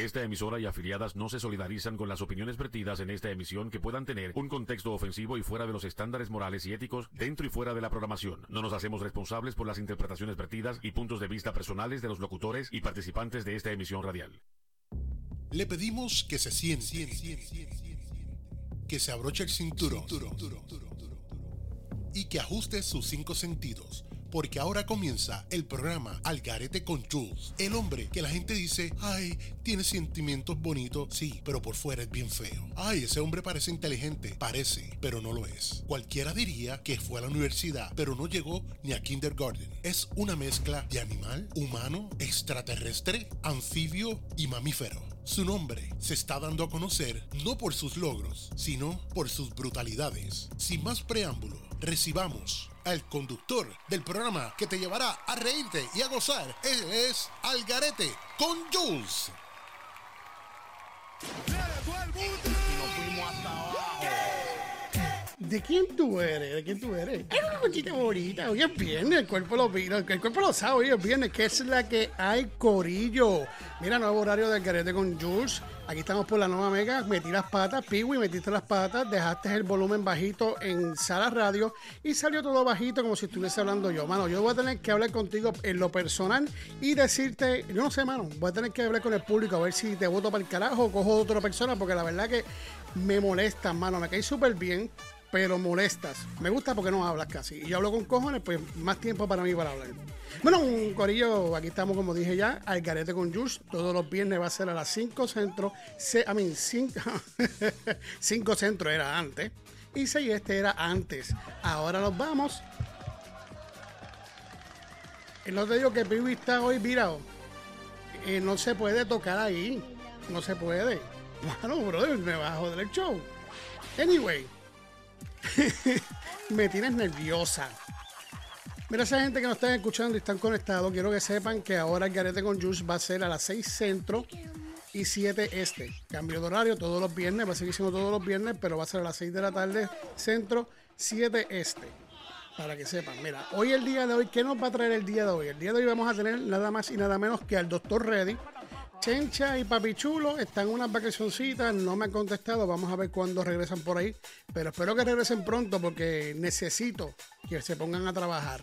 Esta emisora y afiliadas no se solidarizan con las opiniones vertidas en esta emisión que puedan tener un contexto ofensivo y fuera de los estándares morales y éticos dentro y fuera de la programación. No nos hacemos responsables por las interpretaciones vertidas y puntos de vista personales de los locutores y participantes de esta emisión radial. Le pedimos que se siente, que se abroche el cinturón y que ajuste sus cinco sentidos porque ahora comienza el programa Algarete con Jules. El hombre que la gente dice, ay, tiene sentimientos bonitos, sí, pero por fuera es bien feo. Ay, ese hombre parece inteligente, parece, pero no lo es. Cualquiera diría que fue a la universidad, pero no llegó ni a kindergarten. Es una mezcla de animal, humano, extraterrestre, anfibio y mamífero. Su nombre se está dando a conocer no por sus logros, sino por sus brutalidades. Sin más preámbulo, recibamos al conductor del programa que te llevará a reírte y a gozar. Es Algarete con Jules. ¿De quién tú eres? ¿De quién tú eres? Es una cosita bonita. Hoy es viernes, el cuerpo lo el cuerpo lo sabe, hoy es viernes, que es la que hay corillo. Mira, nuevo horario del carete con Jules. Aquí estamos por la nueva mega. Metí las patas, Piwi, metiste las patas, dejaste el volumen bajito en sala radio y salió todo bajito como si estuviese hablando yo. Mano, yo voy a tener que hablar contigo en lo personal y decirte, yo no sé, mano, voy a tener que hablar con el público a ver si te voto para el carajo o cojo a otra persona porque la verdad que me molesta, mano. Me caí súper bien pero molestas. Me gusta porque no hablas casi. Y yo hablo con cojones, pues más tiempo para mí para hablar. Bueno, un corillo, aquí estamos, como dije ya, al garete con Jules. Todos los viernes va a ser a las 5 centro. A mí, 5 centro era antes. Y 6 este era antes. Ahora nos vamos. Y no te digo que Piwi está hoy virado. Eh, no se puede tocar ahí. No se puede. Bueno, brother, me va a joder el show. Anyway. me tienes nerviosa. Mira, esa gente que nos están escuchando y están conectados, quiero que sepan que ahora el Garete con Juice va a ser a las 6 centro y 7 este. Cambio de horario todos los viernes, va a seguir siendo todos los viernes, pero va a ser a las 6 de la tarde centro, 7 este. Para que sepan, mira, hoy el día de hoy, ¿qué nos va a traer el día de hoy? El día de hoy vamos a tener nada más y nada menos que al Doctor Reddy Chencha y Papi Chulo están en unas vacacioncitas, no me han contestado, vamos a ver cuándo regresan por ahí, pero espero que regresen pronto porque necesito que se pongan a trabajar.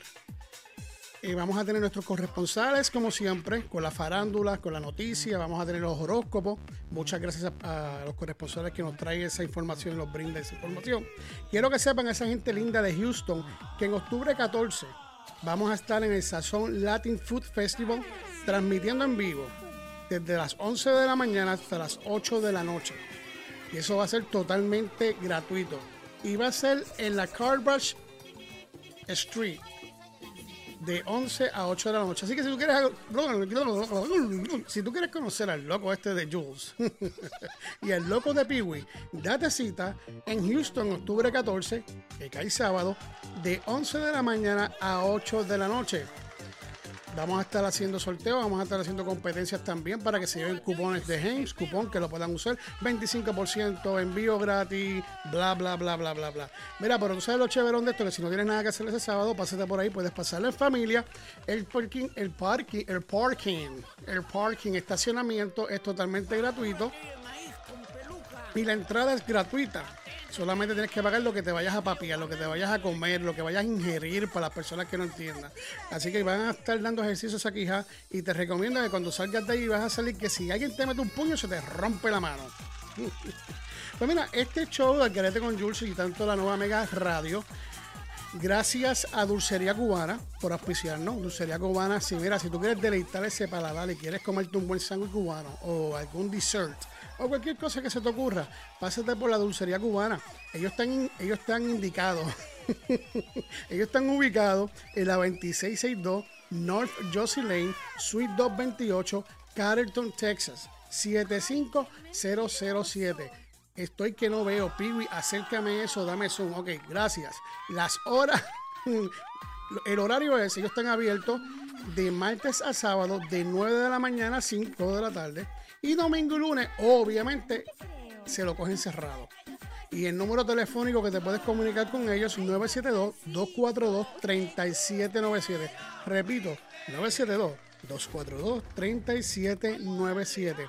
Y vamos a tener nuestros corresponsales, como siempre, con la farándula, con la noticia, vamos a tener los horóscopos. Muchas gracias a, los corresponsales que nos traen esa información nos brindan esa información. Quiero que sepan esa gente linda de Houston que en octubre 14 vamos a estar en el Sazón Latin Food Festival transmitiendo en vivo desde las 11 de la mañana hasta las 8 de la noche. Y eso va a ser totalmente gratuito. Y va a ser en la Carbrush Street de 11 a 8 de la noche. Así que si tú quieres, si tú quieres conocer al loco este de Jules y al loco de Peewee, date cita en Houston, octubre 14, que cae sábado, de 11 de la mañana a 8 de la noche. Vamos a estar haciendo sorteos, vamos a estar haciendo competencias también para que se lleven cupones de James, cupón que lo puedan usar, 25% envío gratis, bla, bla, bla, bla, bla, bla. Mira, pero tú sabes lo chéverón de esto, que si no tienes nada que hacer ese sábado, pásate por ahí, puedes pasarle en familia. El parking, el parking, el parking, el parking, estacionamiento es totalmente gratuito y la entrada es gratuita. Solamente tienes que pagar lo que te vayas a papiar, lo que te vayas a comer, lo que vayas a ingerir para las personas que no entiendan. Así que van a estar dando ejercicios aquí, ja, y te recomiendo que cuando salgas de ahí vas a salir que si alguien te mete un puño se te rompe la mano. pues mira, este show de Alquerete con Jules y tanto la nueva Mega Radio Gracias a Dulcería Cubana por auspiciarnos. Dulcería Cubana, si mira, si tú quieres deleitar ese paladar y quieres comerte un buen sándwich cubano o algún dessert, o cualquier cosa que se te ocurra, pásate por la dulcería cubana. Ellos están, ellos están indicados. ellos están ubicados en la 2662 North Josie Lane, Suite 228, Carrollton, Texas. 75007. Estoy que no veo, Piwi, acércame eso, dame zoom. Ok, gracias. Las horas, el horario es, ellos están abiertos de martes a sábado, de 9 de la mañana a 5 de la tarde. Y domingo y lunes, obviamente, se lo cogen cerrado. Y el número telefónico que te puedes comunicar con ellos es 972-242-3797. Repito, 972-242-3797.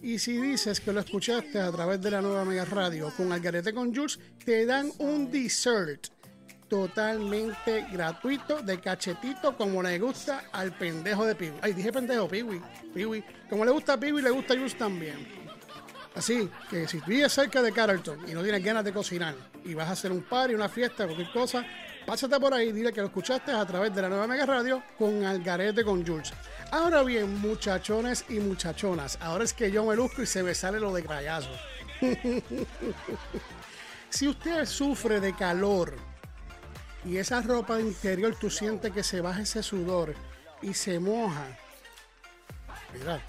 Y si dices que lo escuchaste a través de la nueva Mega Radio con Algarete con Jules, te dan un dessert totalmente gratuito de cachetito como le gusta al pendejo de Piwi. Ay, dije pendejo, Piwi. Piwi. Como le gusta a Piwi, le gusta a Jules también. Así que si vives cerca de Carlton y no tienes ganas de cocinar y vas a hacer un party, una fiesta, cualquier cosa, pásate por ahí, dile que lo escuchaste a través de la nueva Mega Radio con Algarete con Jules. Ahora bien, muchachones y muchachonas, ahora es que yo me luzco y se me sale lo de crayazo. si usted sufre de calor y esa ropa interior tú sientes que se baja ese sudor y se moja, mira,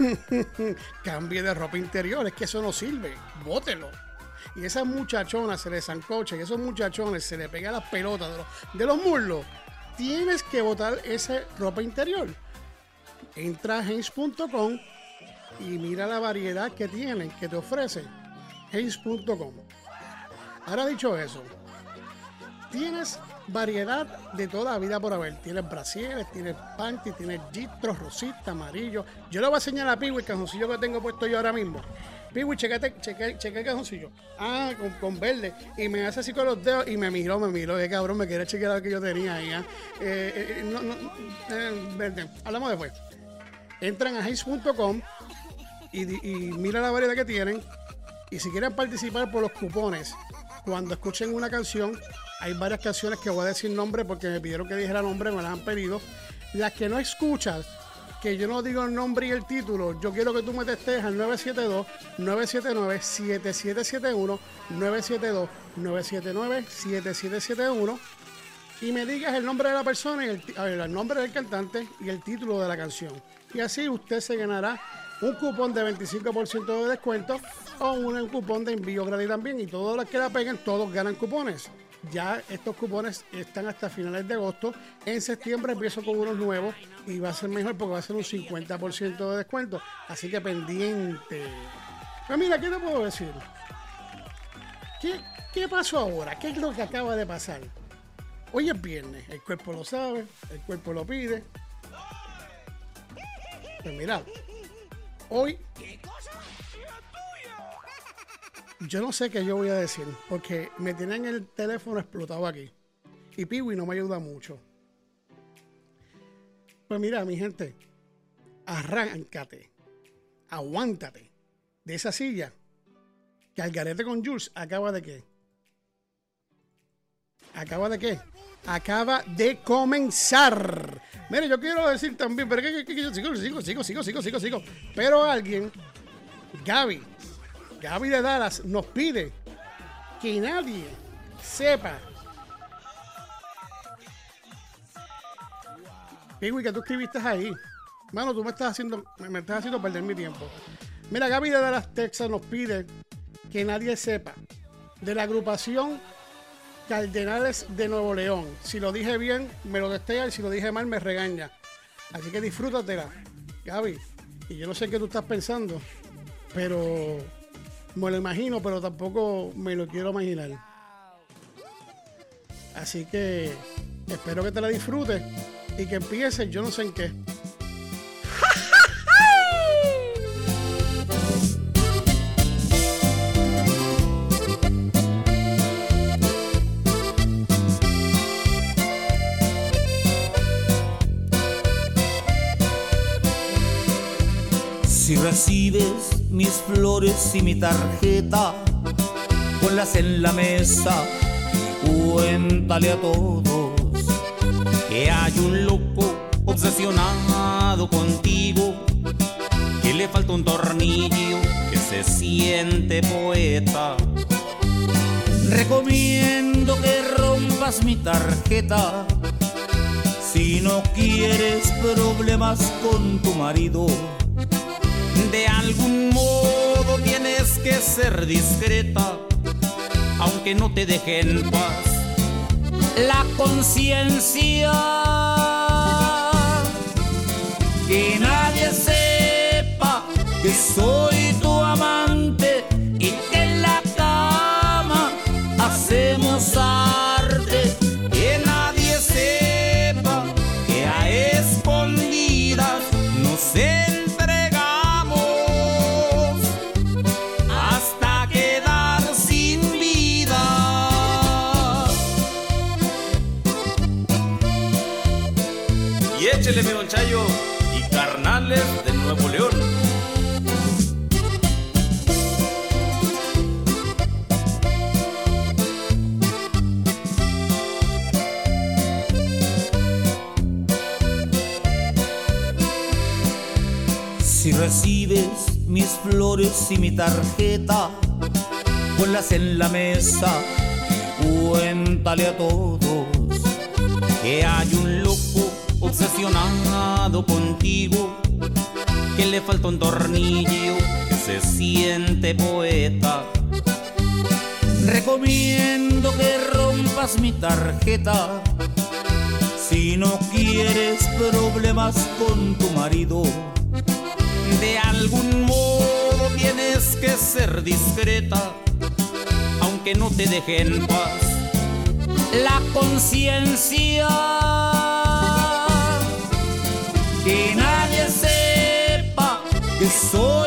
cambie de ropa interior, es que eso no sirve, bótelo. Y esa muchachona se le zancocha y esos muchachones se le pega las pelotas de los, de los muslos tienes que botar esa ropa interior. Entra a Haynes.com y mira la variedad que tienen, que te ofrece Haynes.com. Ahora dicho eso, tienes variedad de toda la vida por haber. Tienes brasieres, tienes panty, tienes gistros, rosita, amarillo. Yo le voy a enseñar a Piwi el cajoncillo que tengo puesto yo ahora mismo. Piwi, chequete, cheque, cheque el cajoncillo. Ah, con, verde. Y me hace así con los dedos y me miró, me miró. Qué cabrón, me quiere chequear lo que yo tenía ahí. ¿ah? Eh, eh, no, no, eh, verde. Hablamos después. Entran a Haze.com y, y mira la variedad que tienen. Y si quieren participar por los cupones, cuando escuchen una canción, hay varias canciones que voy a decir nombre porque me pidieron que dijera nombre, me las han pedido. Las que no escuchas, que yo no digo el nombre y el título, yo quiero que tú me testes al 972-979-7771, 972-979-7771 y me digas el nombre de la persona, y el, nombre del cantante y el título de la canción. Y así usted se ganará un cupón de 25% de descuento o un cupón de envío gratis también. Y todos los que la peguen, todos ganan cupones. Ya estos cupones están hasta finales de agosto. En septiembre empiezo con unos nuevos y va a ser mejor porque va a ser un 50% de descuento. Así que pendiente. Pero mira, ¿qué te puedo decir? ¿Qué, ¿Qué pasó ahora? ¿Qué es lo que acaba de pasar? Hoy es viernes, el cuerpo lo sabe, el cuerpo lo pide. Pues mira, hoy yo no sé qué yo voy a decir, porque me tienen el teléfono explotado aquí. Y Piwi no me ayuda mucho. Pues mira, mi gente, arráncate, aguántate de esa silla que Algarete con Jules acaba de qué. ¿Acaba de qué? Acaba de comenzar. Mire, yo quiero decir también, pero que, sigo, sigo, sigo, sigo, sigo, sigo, sigo. Pero alguien, Gaby, Gaby de Dallas nos pide que nadie sepa. Pigui, que tú escribiste ahí. Mano, tú me estás haciendo, me estás haciendo perder mi tiempo. Mira, Gaby de Dallas, Texas nos pide que nadie sepa de la agrupación Cardenales de Nuevo León. Si lo dije bien, me lo destea y si lo dije mal, me regaña. Así que disfrútatela, Gaby. Y yo no sé qué tú estás pensando, pero me lo imagino, pero tampoco me lo quiero imaginar. Así que espero que te la disfrutes y que empieces, yo no sé en qué. Si recibes mis flores y mi tarjeta, ponlas en la mesa, cuéntale a todos que hay un loco obsesionado contigo, que le falta un tornillo, que se siente poeta. Recomiendo que rompas mi tarjeta si no quieres problemas con tu marido de algún modo tienes que ser discreta, aunque no te dejen en paz la conciencia. Que nadie sepa que soy tu flores y mi tarjeta, ponlas en la mesa cuéntale a todos que hay un loco obsesionado contigo, que le falta un tornillo, que se siente poeta. Recomiendo que rompas mi tarjeta si no quieres problemas con tu marido. De algún modo que ser discreta, aunque no te deje en paz la conciencia. Que nadie sepa que soy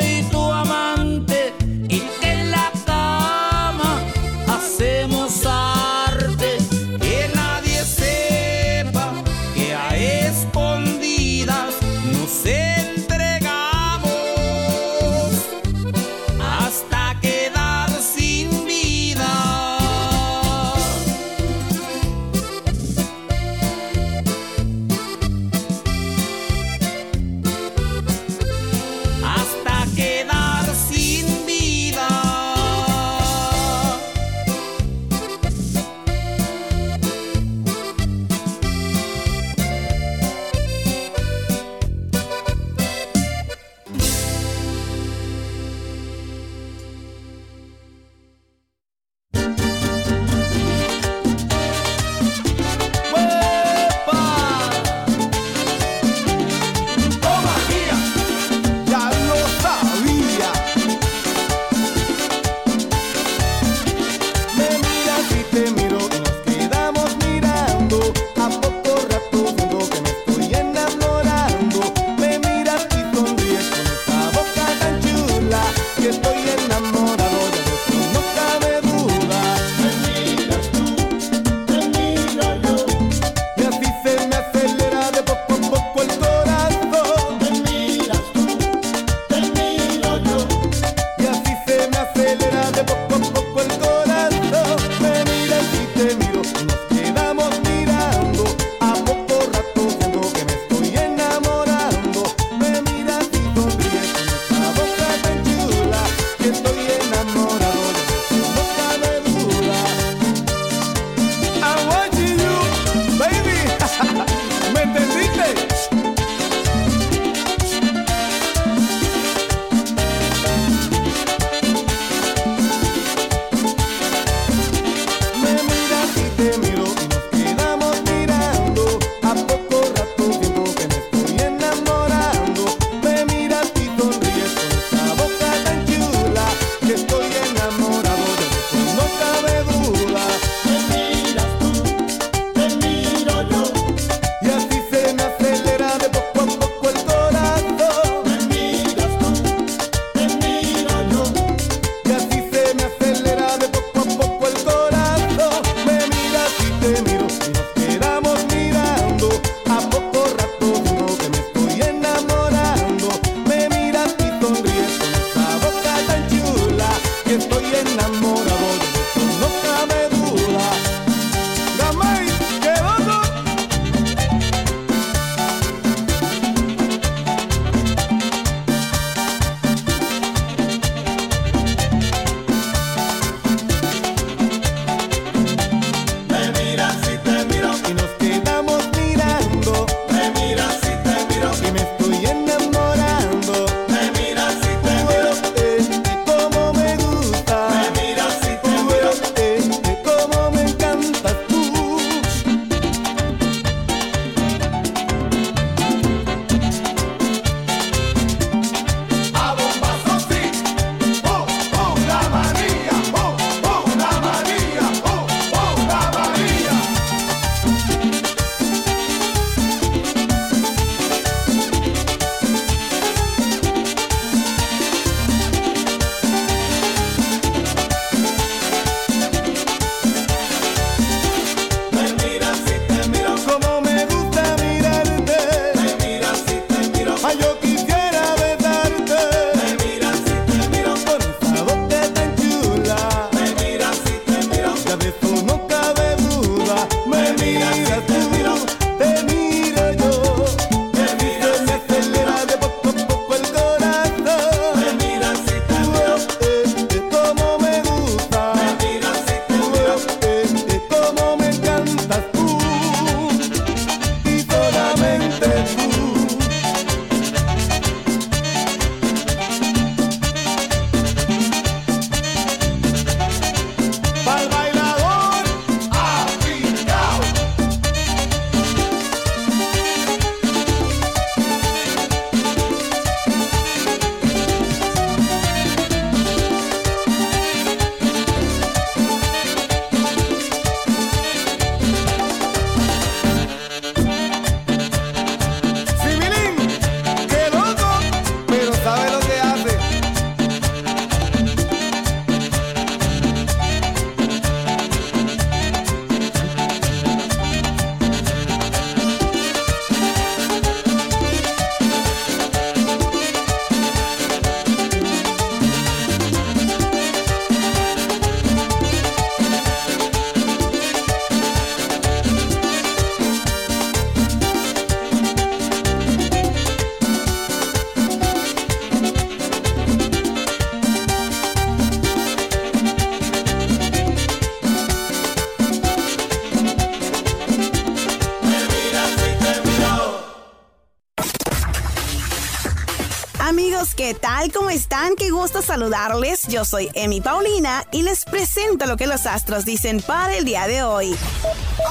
tal? ¿Cómo están? Qué gusto saludarles. Yo soy Emi Paulina y les presento lo que los astros dicen para el día de hoy.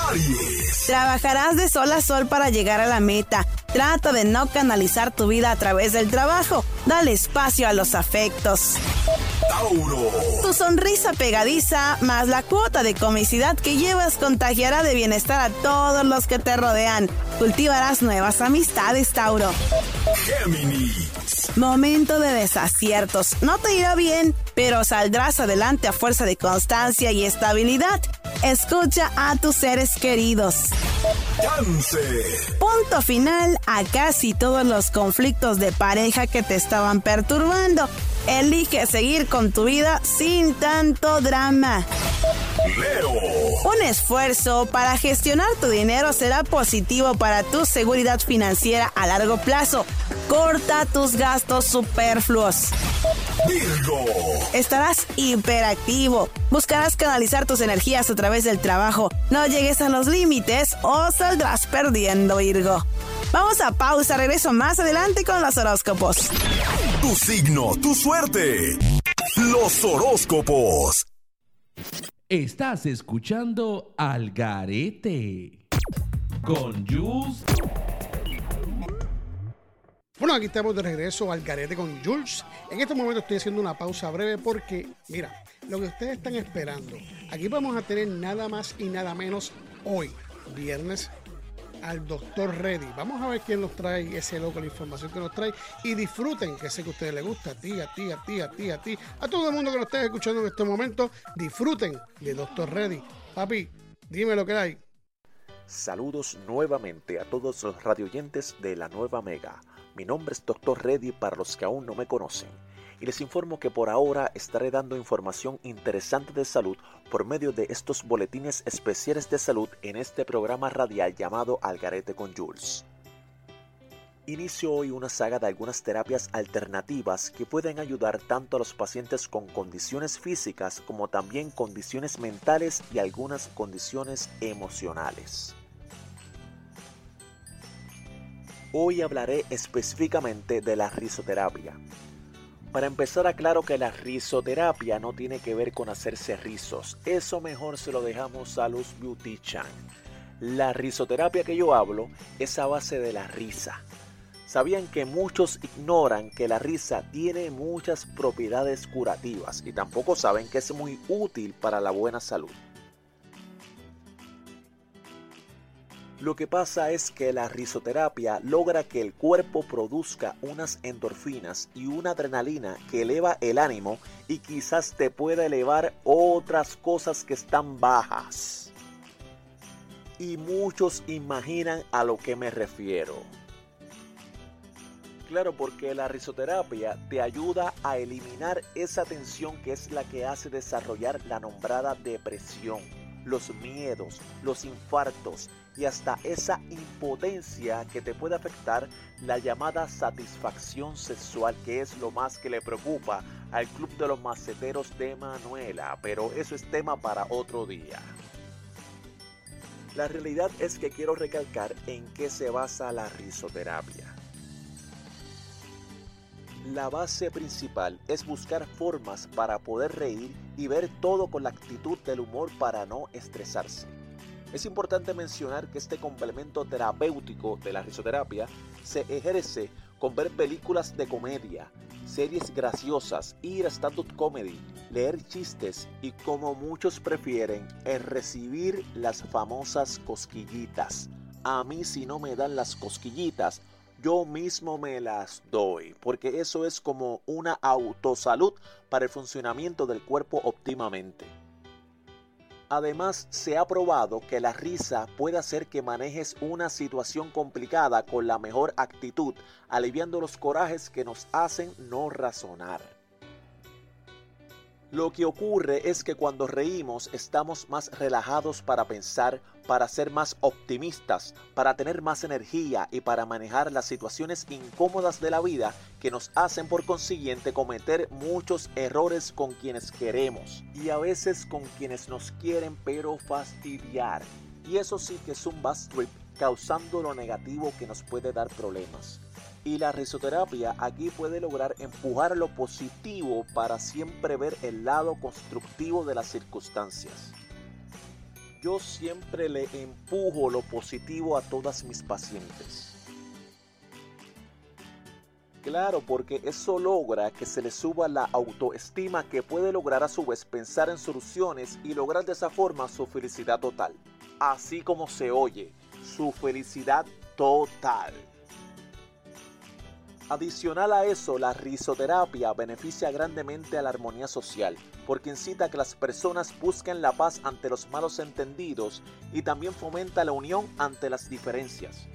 Aries. Trabajarás de sol a sol para llegar a la meta. Trata de no canalizar tu vida a través del trabajo. Dale espacio a los afectos. Tauro. Tu sonrisa pegadiza más la cuota de comicidad que llevas contagiará de bienestar a todos los que te rodean. Cultivarás nuevas amistades, Tauro. Momento de desaciertos. No te irá bien, pero saldrás adelante a fuerza de constancia y estabilidad. Escucha a tus seres queridos. Punto final a casi todos los conflictos de pareja que te estaban perturbando. Elige seguir con tu vida sin tanto drama. Leo. Un esfuerzo para gestionar tu dinero será positivo para tu seguridad financiera a largo plazo. Corta tus gastos superfluos. Virgo. Estarás hiperactivo. Buscarás canalizar tus energías a través del trabajo. No llegues a los límites o saldrás perdiendo, Virgo. Vamos a pausa, regreso más adelante con los horóscopos. Tu signo, tu suerte. Los horóscopos. Estás escuchando Al Garete con Jules. Bueno, aquí estamos de regreso al Garete con Jules. En este momento estoy haciendo una pausa breve porque, mira, lo que ustedes están esperando, aquí vamos a tener nada más y nada menos hoy, viernes al doctor Reddy. Vamos a ver quién nos trae ese loco, la información que nos trae. Y disfruten, que sé que a ustedes les gusta, a ti, a ti, a ti, a ti, a ti, a todo el mundo que nos esté escuchando en este momento. Disfruten de doctor Reddy. Papi, dime lo que hay. Saludos nuevamente a todos los radioyentes de la nueva Mega. Mi nombre es Dr. Reddy para los que aún no me conocen y les informo que por ahora estaré dando información interesante de salud por medio de estos boletines especiales de salud en este programa radial llamado Algarete con Jules. Inicio hoy una saga de algunas terapias alternativas que pueden ayudar tanto a los pacientes con condiciones físicas como también condiciones mentales y algunas condiciones emocionales. Hoy hablaré específicamente de la risoterapia, para empezar, aclaro que la risoterapia no tiene que ver con hacerse rizos. Eso mejor se lo dejamos a los beautician. La risoterapia que yo hablo es a base de la risa. ¿Sabían que muchos ignoran que la risa tiene muchas propiedades curativas y tampoco saben que es muy útil para la buena salud? Lo que pasa es que la risoterapia logra que el cuerpo produzca unas endorfinas y una adrenalina que eleva el ánimo y quizás te pueda elevar otras cosas que están bajas. Y muchos imaginan a lo que me refiero. Claro, porque la risoterapia te ayuda a eliminar esa tensión que es la que hace desarrollar la nombrada depresión, los miedos, los infartos, y hasta esa impotencia que te puede afectar la llamada satisfacción sexual, que es lo más que le preocupa al Club de los Maceteros de Manuela, pero eso es tema para otro día. La realidad es que quiero recalcar en qué se basa la risoterapia. La base principal es buscar formas para poder reír y ver todo con la actitud del humor para no estresarse. Es importante mencionar que este complemento terapéutico de la risoterapia se ejerce con ver películas de comedia, series graciosas, ir a stand-up comedy, leer chistes y como muchos prefieren, el recibir las famosas cosquillitas. A mí si no me dan las cosquillitas, yo mismo me las doy, porque eso es como una autosalud para el funcionamiento del cuerpo óptimamente. Además, se ha probado que la risa puede hacer que manejes una situación complicada con la mejor actitud, aliviando los corajes que nos hacen no razonar. Lo que ocurre es que cuando reímos estamos más relajados para pensar, para ser más optimistas, para tener más energía y para manejar las situaciones incómodas de la vida que nos hacen por consiguiente cometer muchos errores con quienes queremos y a veces con quienes nos quieren pero fastidiar. Y eso sí que es un bad trip causando lo negativo que nos puede dar problemas. Y la risoterapia aquí puede lograr empujar lo positivo para siempre ver el lado constructivo de las circunstancias. Yo siempre le empujo lo positivo a todas mis pacientes. Claro, porque eso logra que se le suba la autoestima que puede lograr a su vez pensar en soluciones y lograr de esa forma su felicidad total. Así como se oye, su felicidad total. Adicional a eso, la risoterapia beneficia grandemente a la armonía social, porque incita a que las personas busquen la paz ante los malos entendidos y también fomenta la unión ante las diferencias.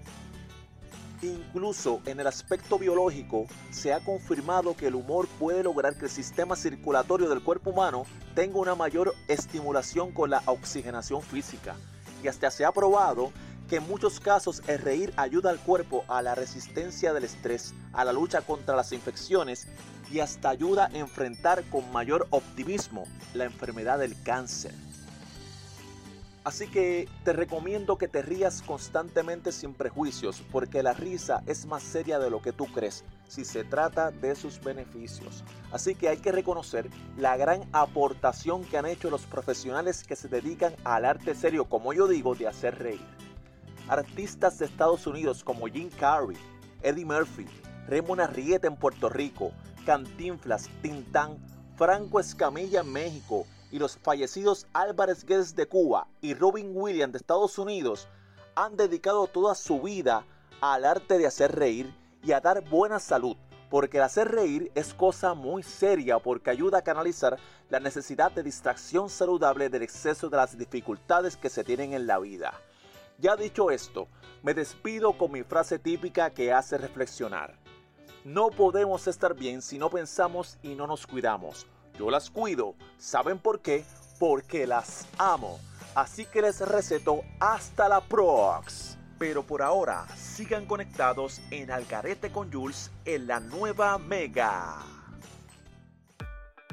Incluso en el aspecto biológico se ha confirmado que el humor puede lograr que el sistema circulatorio del cuerpo humano tenga una mayor estimulación con la oxigenación física. Y hasta se ha probado que en muchos casos el reír ayuda al cuerpo a la resistencia del estrés, a la lucha contra las infecciones y hasta ayuda a enfrentar con mayor optimismo la enfermedad del cáncer. Así que te recomiendo que te rías constantemente sin prejuicios, porque la risa es más seria de lo que tú crees si se trata de sus beneficios. Así que hay que reconocer la gran aportación que han hecho los profesionales que se dedican al arte serio, como yo digo, de hacer reír. Artistas de Estados Unidos como Jim Carrey, Eddie Murphy, Raymond Arrieta en Puerto Rico, Cantinflas, Tintán, Franco Escamilla en México, y los fallecidos Álvarez Guedes de Cuba y Robin Williams de Estados Unidos han dedicado toda su vida al arte de hacer reír y a dar buena salud, porque el hacer reír es cosa muy seria porque ayuda a canalizar la necesidad de distracción saludable del exceso de las dificultades que se tienen en la vida. Ya dicho esto, me despido con mi frase típica que hace reflexionar. No podemos estar bien si no pensamos y no nos cuidamos. Yo las cuido. ¿Saben por qué? Porque las amo. Así que les receto hasta la prox. Pero por ahora, sigan conectados en Algarete con Jules en la nueva Mega.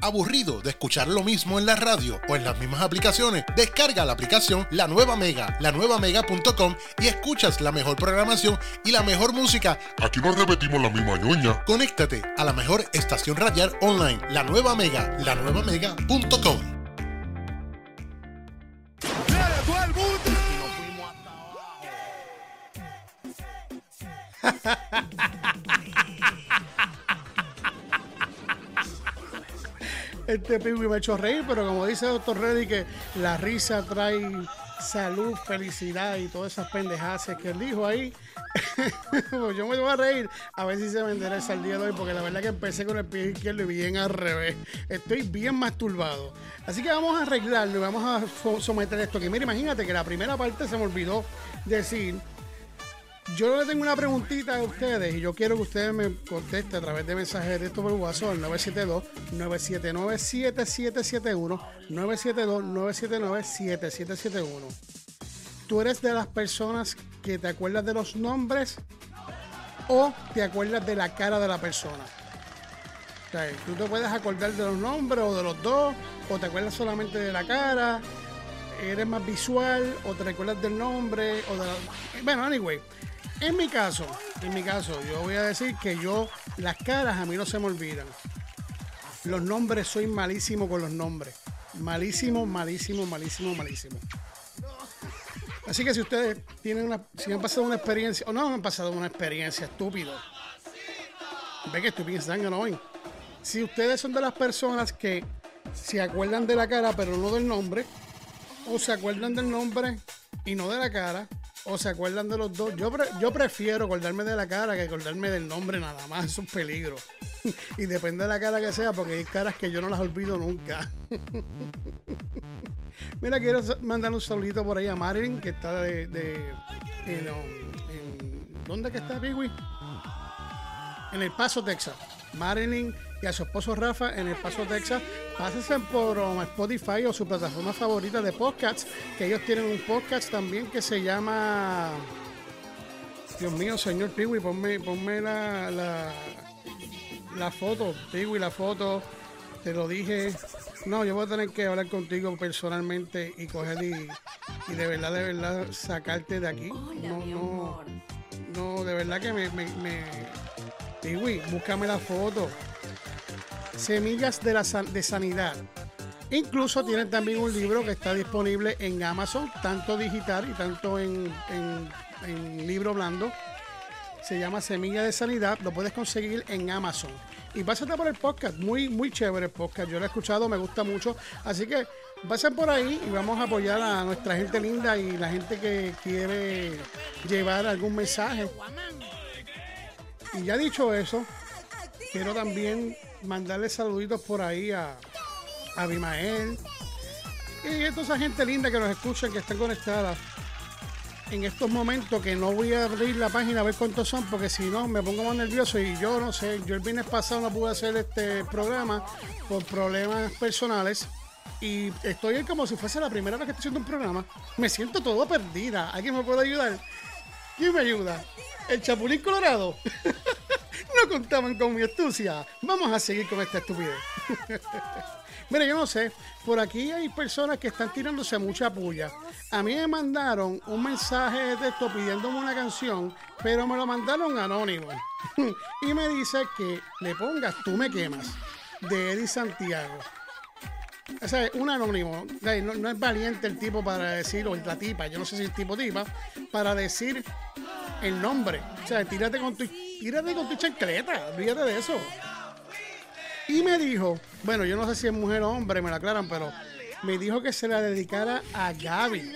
¿Aburrido de escuchar lo mismo en la radio o en las mismas aplicaciones? Descarga la aplicación La Nueva Mega, lanuevamega.com y escuchas la mejor programación y la mejor música. Aquí no repetimos la misma ñoña. Conéctate a la mejor estación radial online, La Nueva Mega, lanuevamega.com. Este pingüi me ha hecho reír, pero como dice el doctor Reddy, que la risa trae salud, felicidad y todas esas pendejadas que él dijo ahí. pues yo me voy a reír a ver si se me endereza el día de hoy, porque la verdad que empecé con el pie izquierdo y bien al revés. Estoy bien masturbado. Así que vamos a arreglarlo y vamos a someter esto. Que mira, imagínate que la primera parte se me olvidó decir yo le tengo una preguntita a ustedes y yo quiero que ustedes me contesten a través de mensajes de texto por WhatsApp 972-979-7771. 972-979-7771. ¿Tú eres de las personas que te acuerdas de los nombres o te acuerdas de la cara de la persona? tú te puedes acordar de los nombres o de los dos, o te acuerdas solamente de la cara, eres más visual, o te recuerdas del nombre, o de la... Bueno, anyway, en mi caso, en mi caso, yo voy a decir que yo, las caras a mí no se me olvidan. Los nombres, soy malísimo con los nombres. Malísimo, malísimo, malísimo, malísimo. Así que si ustedes tienen una, si han pasado una experiencia, o no han pasado una experiencia estúpido, ve que estoy pensando hoy. Si ustedes son de las personas que se acuerdan de la cara pero no del nombre, o se acuerdan del nombre y no de la cara, o se acuerdan de los dos. Yo, yo prefiero acordarme de la cara que acordarme del nombre nada más. Es un peligro. y depende de la cara que sea, porque hay caras que yo no las olvido nunca. Mira, quiero mandar un saludito por ahí a Marilyn, que está de. ¿Dónde está, Pigui? En El Paso, Texas. Marilyn y a su esposo Rafa en El Paso, Texas. Pásense por um, Spotify o su plataforma favorita de podcasts, que ellos tienen un podcast también que se llama. Dios mío, señor Piwi, ponme, ponme la, la, la foto, Piwi, la foto. Te lo dije. No, yo voy a tener que hablar contigo personalmente y coger y, y de verdad, de verdad, sacarte de aquí. No, no, no, de verdad que me Tiwi, búscame la foto. Semillas de, la de Sanidad. Incluso tienen también un libro que está disponible en Amazon, tanto digital y tanto en, en libro blando. Se llama Semilla de Sanidad. Lo puedes conseguir en Amazon. Y pásate por el podcast. Muy, muy chévere el podcast. Yo lo he escuchado, me gusta mucho. Así que pasen por ahí y vamos a apoyar a nuestra gente linda y la gente que quiere llevar algún mensaje. Y ya dicho eso, quiero también mandarle saluditos por ahí a, a Bimael y a toda esa gente linda que nos escucha, que están conectadas en estos momentos que no voy a abrir la página a ver cuántos son porque si no me pongo más nervioso y yo no sé, yo el viernes pasado no pude hacer este programa por problemas personales y estoy como si fuese la primera vez que estoy haciendo un programa. Me siento todo perdida. ¿Alguien me puede ayudar? ¿Quién me ayuda? ¿El Chapulín Colorado? no contaban con mi astucia. Vamos a seguir con esta estupidez. Mira, yo no sé, por aquí hay personas que están tirándose mucha puya. A mí me mandaron un mensaje de texto pidiéndome una canción, pero me lo mandaron anónimo. y me dice que le pongas Tú me quemas, de Eddie Santiago. O sea, un anónimo. No, es valiente el tipo para decir, o la tipa, yo no sé si es tipo tipa, para decir el nombre. O sea, tírate con tu, tírate con tu chancleta, olvídate de eso. Y me dijo, bueno, yo no sé si es mujer o hombre, me lo aclaran, pero me dijo que se la dedicara a Gaby.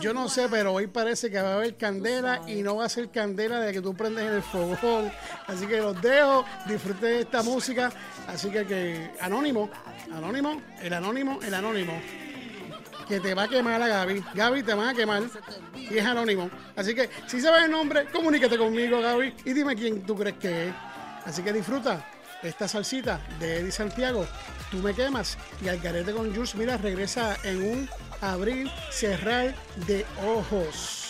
Yo no sé, pero hoy parece que va a haber candela y no va a ser candela de que tú prendes en el fogón. Así que los dejo, disfruten de esta música. Así que, que anónimo, anónimo, el anónimo, el anónimo. Que te va a quemar a Gaby. Gaby te va a quemar y es anónimo. Así que si sabes el nombre, comunícate conmigo, Gaby, y dime quién tú crees que es. Así que disfruta esta salsita de Eddie Santiago, tú me quemas. Y al carete con Jules, mira, regresa en un abrir, cerrar de ojos.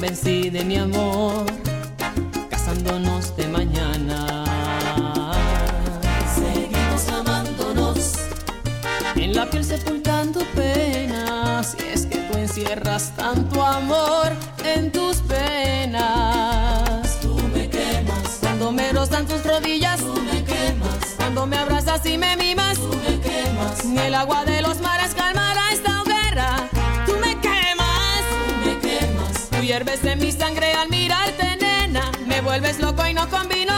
convencí de mi amor, casándonos de mañana. Seguimos amándonos, en la piel sepultando penas, y es que tú encierras tanto amor en tus penas. Tú me quemas, cuando me rozan tus rodillas, tú me quemas, cuando me abrazas y me mimas, tú me quemas, ni el agua de los mares calma hierves en mi sangre al mirarte, nena. Me vuelves loco y no combina.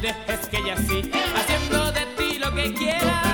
Dejes que ella sí, haciendo de ti lo que quiera.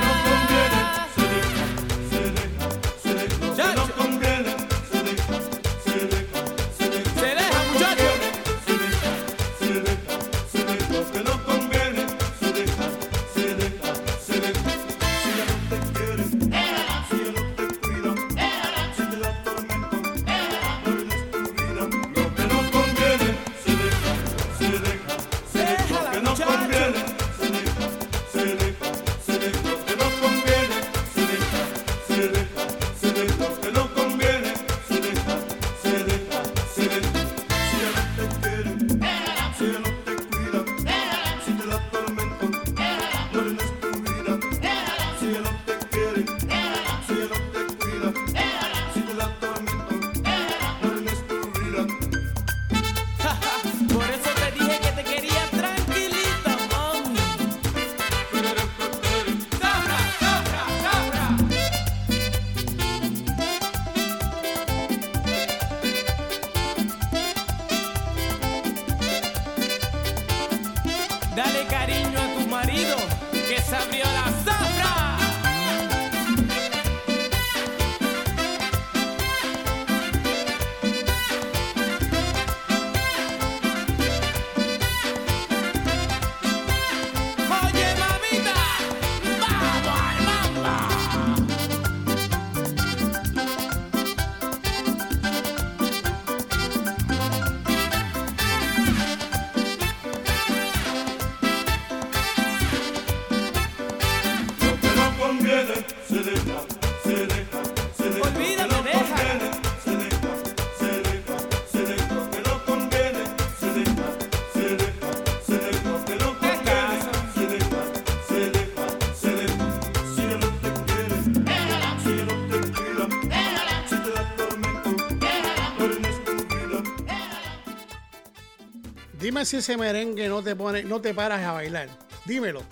si ese merengue no te pone, no te paras a bailar. Dímelo.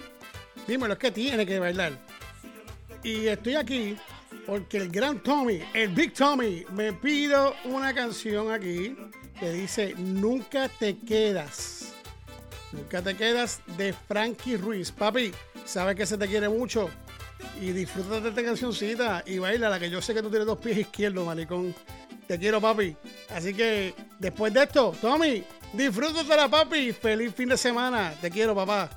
Dímelo, es que tiene que bailar. Y estoy aquí porque el gran Tommy, el Big Tommy, me pido una canción aquí que dice Nunca te quedas. Nunca te quedas de Frankie Ruiz. Papi, sabes que se te quiere mucho. Y disfrútate de esta cancioncita y baila la que yo sé que tú tienes dos pies izquierdos, malicón. Te quiero, papi. Así que después de esto, Tommy, Disfrútatela, papi. Feliz fin de semana. Te quiero, papá.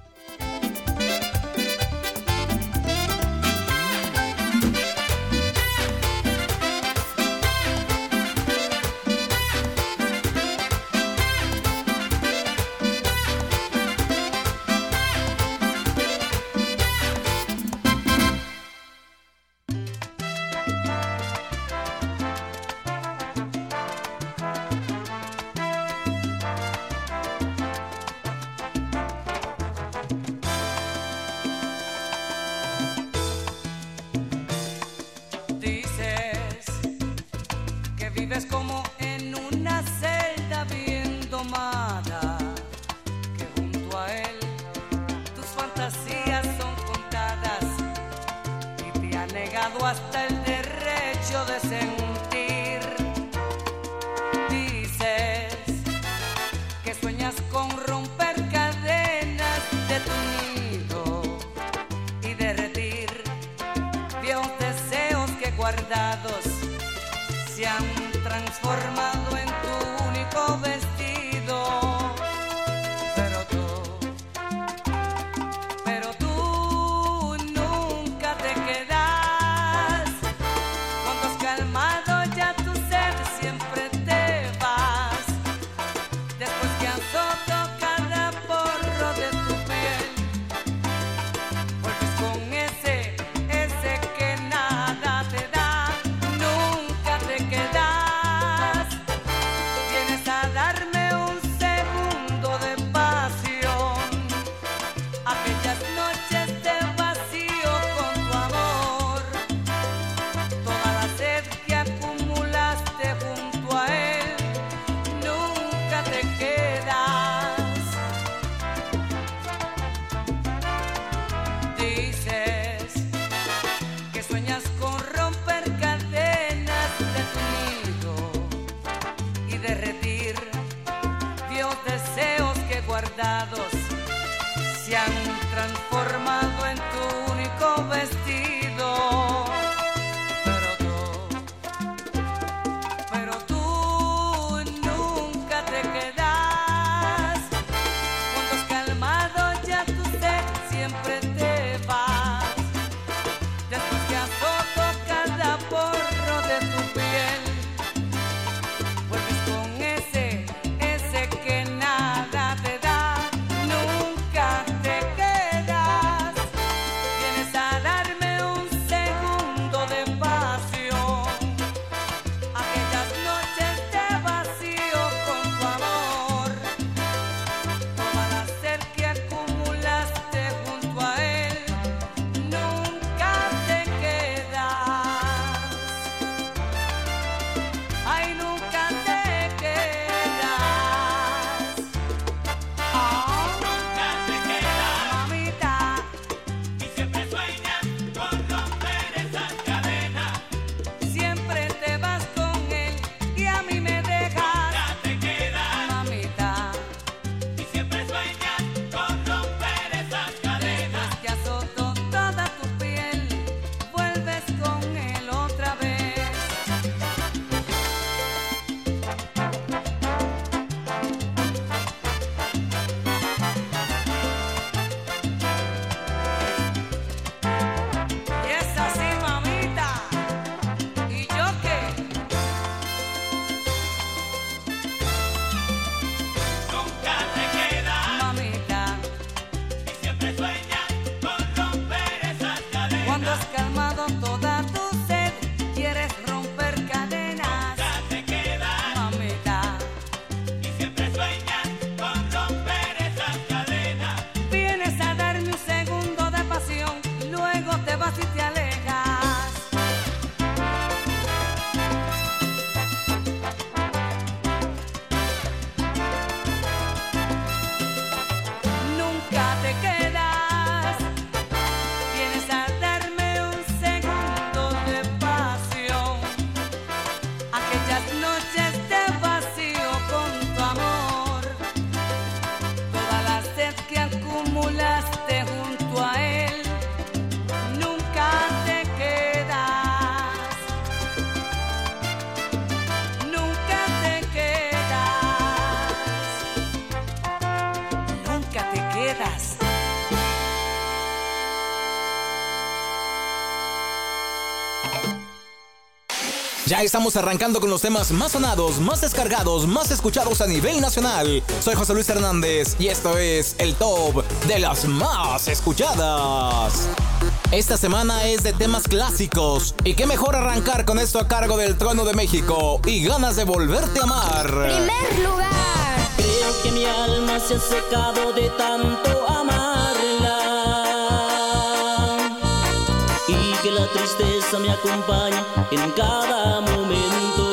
Ya estamos arrancando con los temas más sonados, más descargados, más escuchados a nivel nacional. Soy José Luis Hernández y esto es el top de las más escuchadas. Esta semana es de temas clásicos y qué mejor arrancar con esto a cargo del trono de México y ganas de volverte a amar. Primer lugar. Creo que mi alma se ha secado de tanto tristeza me acompaña en cada momento.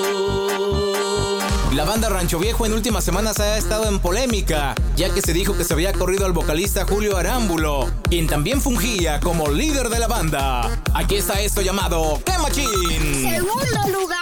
La banda Rancho Viejo en últimas semanas ha estado en polémica, ya que se dijo que se había corrido al vocalista Julio Arámbulo, quien también fungía como líder de la banda. Aquí está esto llamado ¡Qué machín! Segundo lugar.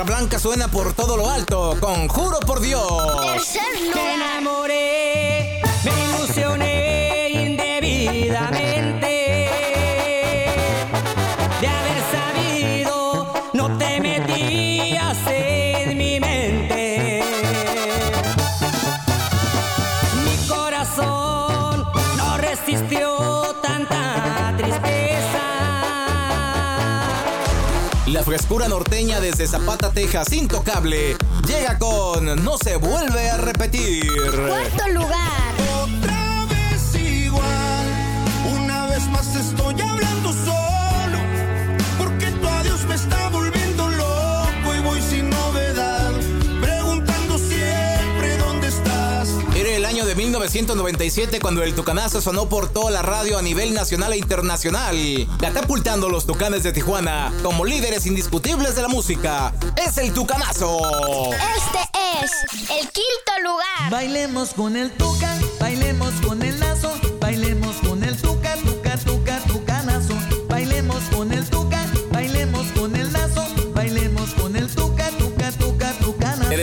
Tierra Blanca suena por todo lo alto, con Juro por Dios. Frescura norteña desde Zapata, Texas, intocable, llega con No se vuelve a repetir. Cuarto lugar. 1997 cuando el Tucanazo sonó por toda la radio a nivel nacional e internacional, catapultando los Tucanes de Tijuana como líderes indiscutibles de la música. Es el Tucanazo. Este es el quinto lugar. Bailemos con el tuca,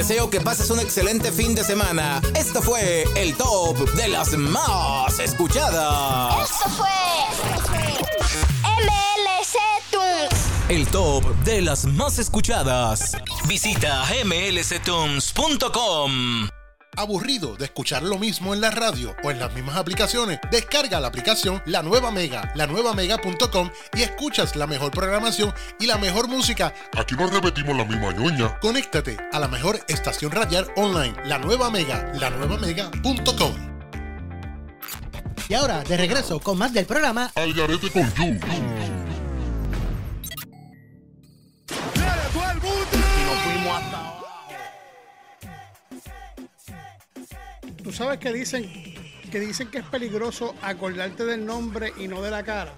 deseo que pases un excelente fin de semana. Esto fue el top de las más escuchadas. Esto fue MLC Tunes. El top de las más escuchadas. Visita mlctunes.com. ¿Aburrido de escuchar lo mismo en la radio o en las mismas aplicaciones? Descarga la aplicación La Nueva Mega, lanuevamega.com y escuchas la mejor programación y la mejor música. Aquí no repetimos la misma ñoña. Conéctate a la mejor estación radial online, La Nueva Mega, lanuevamega.com. Y ahora, de regreso con más del programa Al garete con You. Tú sabes que dicen que dicen que es peligroso acordarte del nombre y no de la cara.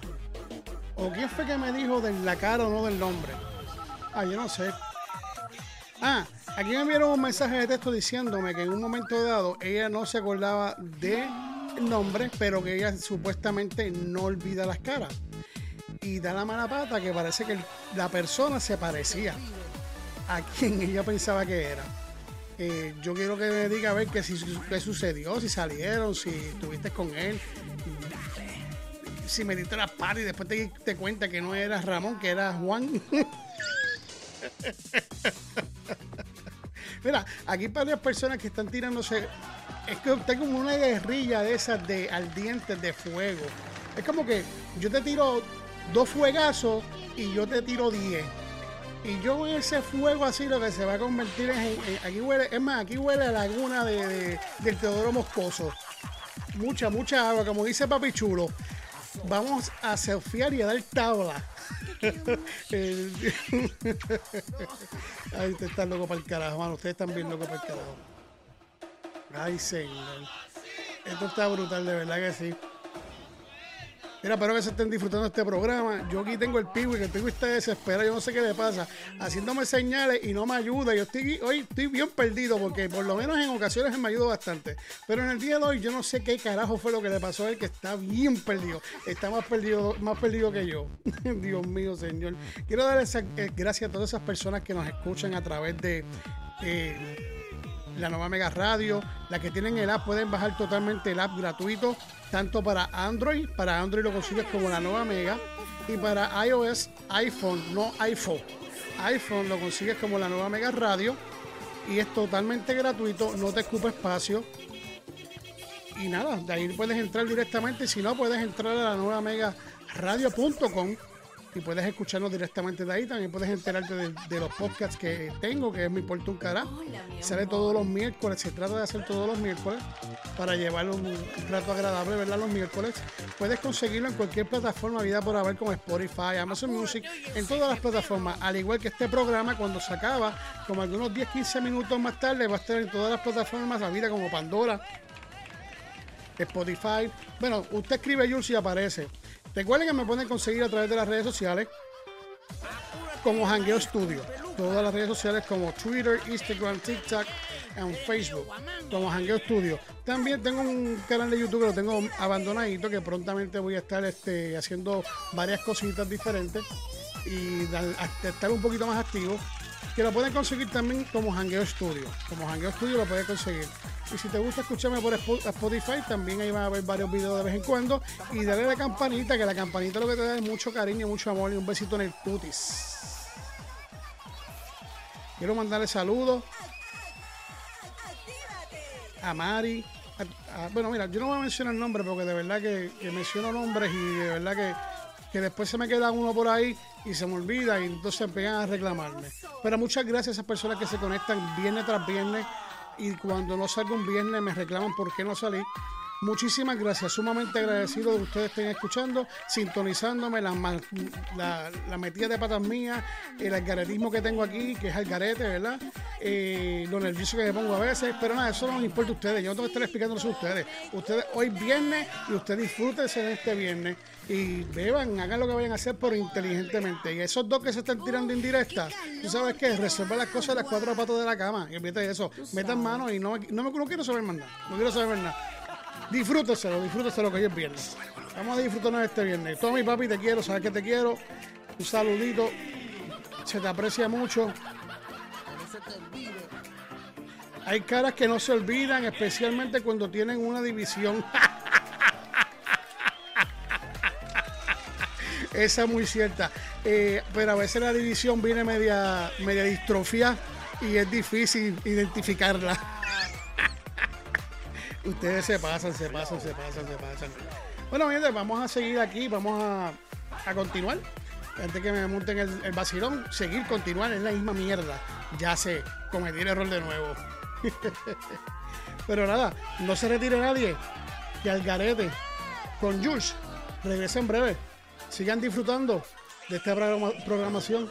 ¿O quién fue que me dijo de la cara o no del nombre? Ah, yo no sé. Ah, aquí me enviaron un mensaje de texto diciéndome que en un momento dado ella no se acordaba de nombre, pero que ella supuestamente no olvida las caras. Y da la mala pata que parece que la persona se parecía a quien ella pensaba que era. Yo quiero que me diga a ver qué, si, qué sucedió, si salieron, si estuviste con él, si me diste la par y después te diste cuenta que no era Ramón, que era Juan. Mira, aquí hay varias personas que están tirándose. Es que tengo como una guerrilla de esas de ardientes de fuego. Es como que yo te tiro dos fuegazos y yo te tiro diez. Y yo en ese fuego así lo que se va a convertir es en, en- aquí huele, es más, aquí huele a laguna de, de- del Teodoro Moscoso. Mucha, mucha agua, como dice Papi Chulo. Vamos a surfear y a dar tabla. El- Ay, usted está loco para el carajo, mano. Ustedes están bien locos para el carajo. Ay, señor. Esto está brutal, de verdad que sí. Mira, espero que se estén disfrutando este programa. Yo aquí tengo el piwi, que el piwi está desesperado. Yo no sé qué le pasa. Haciéndome señales y no me ayuda. Yo estoy hoy estoy bien perdido porque por lo menos en ocasiones me ayuda bastante. Pero en el día de hoy yo no sé qué carajo fue lo que le pasó a él, que está bien perdido. Está más perdido, más perdido que yo. Dios mío, señor. Quiero dar esa- eh, gracias a todas esas personas que nos escuchan a través de... eh, la nueva Mega Radio. Las que tienen el app pueden bajar totalmente el app gratuito, tanto para Android. Para Android lo consigues como la nueva Mega. Y para iOS, iPhone, no iPhone. iPhone lo consigues como la nueva Mega Radio y es totalmente gratuito, no te ocupa espacio. Y nada, de ahí puedes entrar directamente. Si no, puedes entrar a la nueva Mega Radio.com y puedes escucharnos directamente de ahí. También puedes enterarte de, de los podcasts que tengo, que es Mi Porto un. Sale todos los miércoles, se trata de hacer todos los miércoles para llevar un, un trato agradable, ¿verdad? Los miércoles. Puedes conseguirlo en cualquier plataforma, vida por haber, como Spotify, Amazon Music, en todas las plataformas. Al igual que este programa, cuando se acaba, como algunos 10-15 minutos más tarde, va a estar en todas las plataformas, la vida como Pandora, Spotify. Bueno, usted escribe Jules y aparece. Recuerden que me pueden conseguir a través de las redes sociales como Hangueo Studio. Todas las redes sociales como Twitter, Instagram, TikTok y Facebook como Hangueo Studio. También tengo un canal de YouTube que lo tengo abandonadito que prontamente voy a estar este, haciendo varias cositas diferentes y estar un poquito más activo. Que lo pueden conseguir también como Hangueo Studio. Como Hangueo Studio lo pueden conseguir. Y si te gusta escucharme por Spo- Spotify, también ahí van a ver varios videos de vez en cuando. Y dale a la campanita, que la campanita lo que te da es mucho cariño, mucho amor y un besito en el cutis. Quiero mandarle saludos a Mari. bueno, mira, yo no voy a mencionar nombres porque de verdad que, que menciono nombres y de verdad que, que después se me queda uno por ahí y se me olvida y entonces empiezan a reclamarme. Pero muchas gracias a esas personas que se conectan viernes tras viernes y cuando no salgo un viernes me reclaman por qué no salí. Muchísimas gracias, sumamente agradecido de que ustedes estén escuchando, sintonizándome, la, la, la metida de patas mías, el algaretismo que tengo aquí, que es algarete, ¿verdad? Eh, lo nervioso que me pongo a veces, pero nada, eso no les importa a ustedes, yo no tengo que estar explicándoles a ustedes. Ustedes hoy viernes y ustedes disfrútense de este viernes y beban, hagan lo que vayan a hacer, pero inteligentemente. Y esos dos que se están tirando indirectas, tú sabes qué, resuelvan las cosas de las cuatro patas de la cama, y olvídate de eso, metan mano y no, no, me, no quiero saber más nada, no quiero saber más nada. Disfrúteselo, disfrúteselo que hoy es viernes. Vamos a disfrutarnos este viernes. Tommy, papi, te quiero, sabes que te quiero. Un saludito. Se te aprecia mucho. Hay caras que no se olvidan, especialmente cuando tienen una división. Esa es muy cierta. Eh, pero a veces la división viene media, media distrofia y es difícil identificarla. Ustedes se pasan, se pasan, se pasan, se pasan. Bueno, gente, vamos a seguir aquí, vamos a, a continuar. Antes que me monten el, el vacilón, seguir, continuar en la misma mierda. Ya sé, cometí el error de nuevo. Pero nada, no se retire nadie. Que al garete con Jules regresa en breve. Sigan disfrutando de esta programa- programación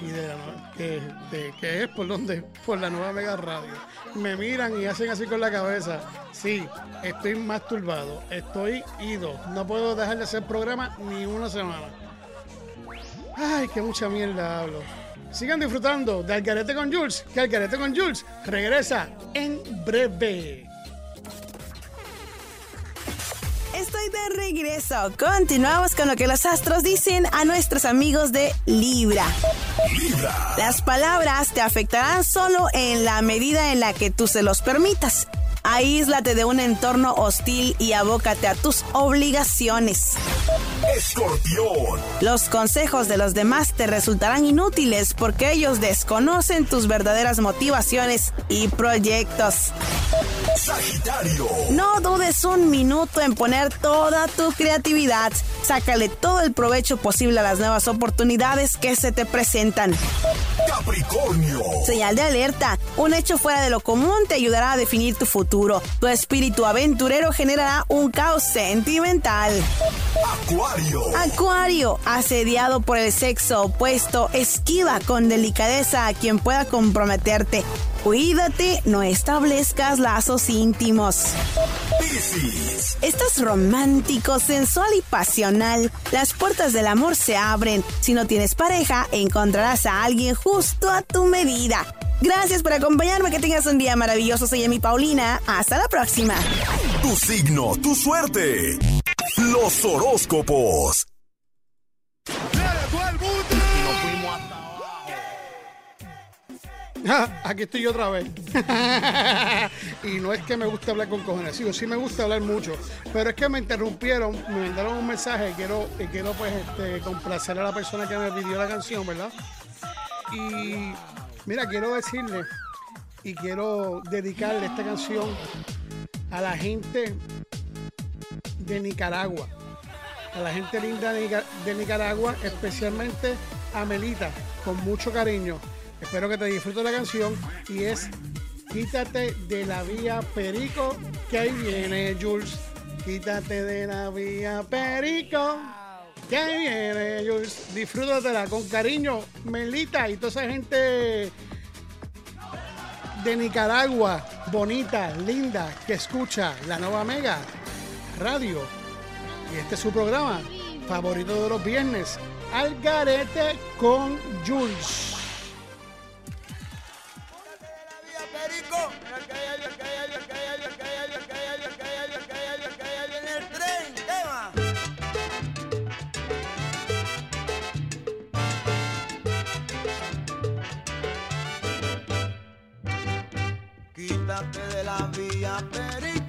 y de la que, de- que es por donde por la nueva Mega Radio. Me miran y hacen así con la cabeza. Sí, estoy masturbado, estoy ido. No puedo dejar de hacer programa ni una semana. Ay, que mucha mierda hablo. Sigan disfrutando de Algarete con Jules, que Algarete con Jules regresa en breve. Estoy de regreso. Continuamos con lo que los astros dicen a nuestros amigos de Libra. Las palabras te afectarán solo en la medida en la que tú se los permitas. Aíslate de un entorno hostil y abócate a tus obligaciones. Escorpión. Los consejos de los demás te resultarán inútiles porque ellos desconocen tus verdaderas motivaciones y proyectos. Sagitario. No dudes un minuto en poner toda tu creatividad. Sácale todo el provecho posible a las nuevas oportunidades que se te presentan. Capricornio. Señal de alerta. Un hecho fuera de lo común te ayudará a definir tu futuro. Tu espíritu aventurero generará un caos sentimental. Acuario. Acuario, asediado por el sexo opuesto, esquiva con delicadeza a quien pueda comprometerte. Cuídate, no establezcas lazos íntimos. Piscis. Estás romántico, sensual y pasional. Las puertas del amor se abren. Si no tienes pareja, encontrarás a alguien justo a tu medida. Gracias por acompañarme, que tengas un día maravilloso. Soy Emi Paulina. Hasta la próxima. Tu signo, tu suerte. Los horóscopos. Aquí estoy otra vez. y no es que me guste hablar con cojones, sí, sí me gusta hablar mucho. Pero es que me interrumpieron, me mandaron un mensaje y quiero, y quiero pues este, complacer a la persona que me pidió la canción, ¿verdad? Y mira, quiero decirle y quiero dedicarle esta canción a la gente de Nicaragua. A la gente linda de Nicaragua, especialmente a Melita, con mucho cariño. Espero que te disfrutes la canción y es Quítate de la vía Perico, que ahí viene Jules. Quítate de la vía Perico, que ahí viene Jules. Disfrútatela con cariño, Melita y toda esa gente de Nicaragua, bonita, linda, que escucha la nueva Mega Radio. Y este es su programa favorito de los viernes, Algarete con Jules. Quítate de la vía Perico,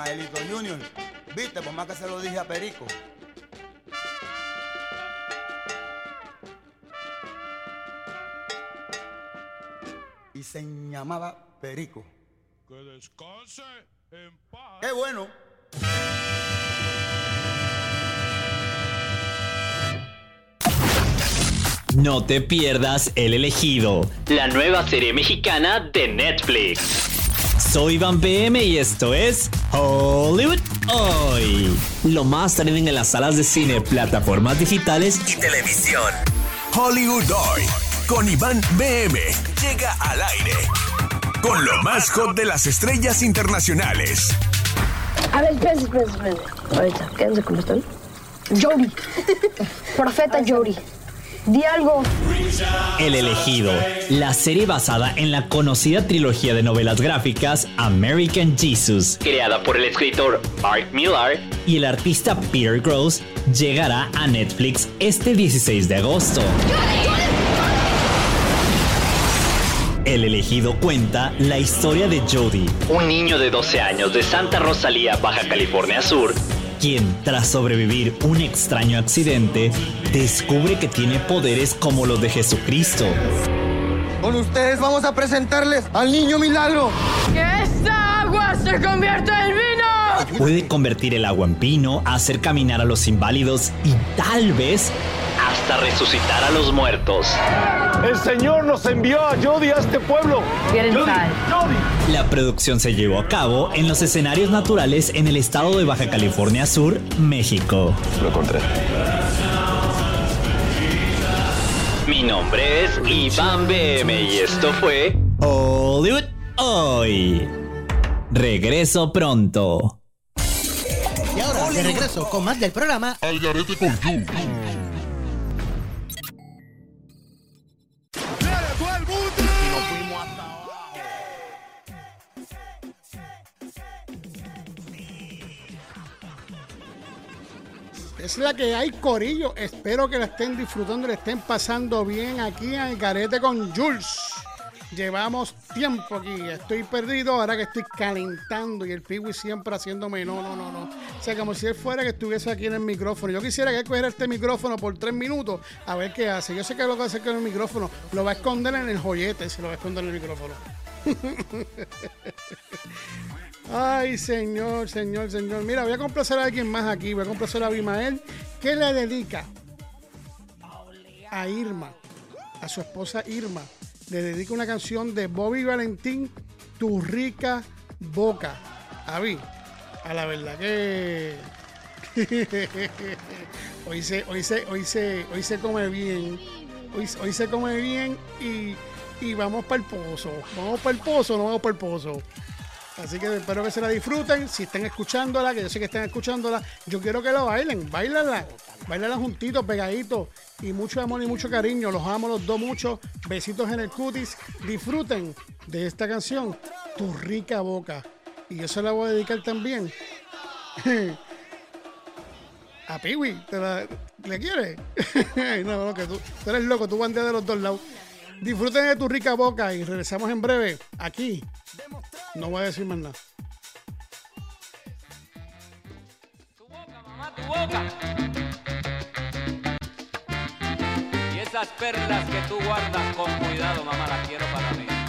Ismaelito Junior, viste, por más que se lo dije a Perico. Y se llamaba Perico. Que descanse en paz. ¡Qué bueno! No te pierdas El Elegido, la nueva serie mexicana de Netflix. Soy Iván PM y esto es Hollywood Hoy. Lo más trending en las salas de cine, plataformas digitales y televisión. Hollywood Hoy con Iván BM llega al aire con lo más hot de las estrellas internacionales. A ver, espérense, espérense, espérense. Ahorita, quédense como están. Jody. Profeta Jody. Di algo. El elegido, la serie basada en la conocida trilogía de novelas gráficas American Jesus, creada por el escritor Mark Millar y el artista Peter Gross, llegará a Netflix este 16 de agosto. El elegido cuenta la historia de Jody, un niño de 12 años de Santa Rosalía, Baja California Sur, quien, tras sobrevivir un extraño accidente, descubre que tiene poderes como los de Jesucristo. Con ustedes vamos a presentarles al niño milagro. ¡Que esta agua se convierta en vino! Puede convertir el agua en vino, hacer caminar a los inválidos y tal vez hasta resucitar a los muertos. El Señor nos envió a Jody a este pueblo. Jody. Jody. La producción se llevó a cabo en los escenarios naturales en el estado de Baja California Sur, México. Lo encontré. Mi nombre es Iván BM y esto fue Hollywood Hoy. Regreso pronto. Y ahora, de regreso con más del programa Al garete con Yu. Es la que hay, Corillo. Espero que la estén disfrutando, le estén pasando bien aquí en el Garete con Jules. Llevamos tiempo aquí, estoy perdido ahora que estoy calentando y el Piwi siempre haciéndome no, no, no, no. O sea, como si él fuera que estuviese aquí en el micrófono. Yo quisiera que él cogiera este micrófono por tres minutos a ver qué hace. Yo sé que lo que hacer con el micrófono lo va a esconder en el joyete si lo va a esconder en el micrófono. Ay, señor, señor, señor. Mira, voy a complacer a alguien más aquí. Voy a complacer a Abimael, que le dedica a Irma, a su esposa Irma. Le dedica una canción de Bobby Valentín, Tu rica boca. Avi, a la verdad que. hoy, se, hoy, se, hoy, se, hoy se come bien. Hoy, hoy se come bien y, y vamos para el pozo. Vamos para el pozo, no vamos para el pozo. Así que espero que se la disfruten. Si están escuchándola, que yo sé que están escuchándola, yo quiero que la bailen. Báilenla. Báilenla juntitos, pegaditos. Y mucho amor y mucho cariño. Los amo los dos mucho. Besitos en el cutis. Disfruten de esta canción, Tu rica boca. Y yo se la voy a dedicar también. A Piwi, ¿te la- ¿le quieres? no, no, que tú, tú eres loco, tú bandeas de los dos lados. Disfruten de tu rica boca y regresamos en breve aquí. No voy a decir más nada. tu boca. Y esas perlas que tú guardas con cuidado, mamá, las quiero para mí.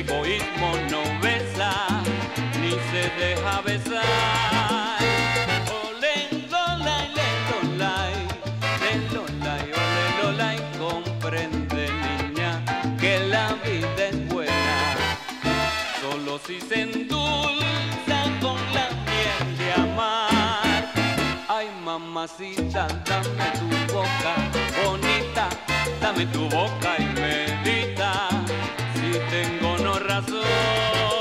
Egoísmo no besa ni se deja besar. Ole, lolai, le, lolai, le, lolai, ole, lolai. Comprende, niña, que la vida es buena. Solo si se endulza con la miel de amar. Ay, mamacita, dame tu boca bonita, dame tu boca y medita tengo no razón.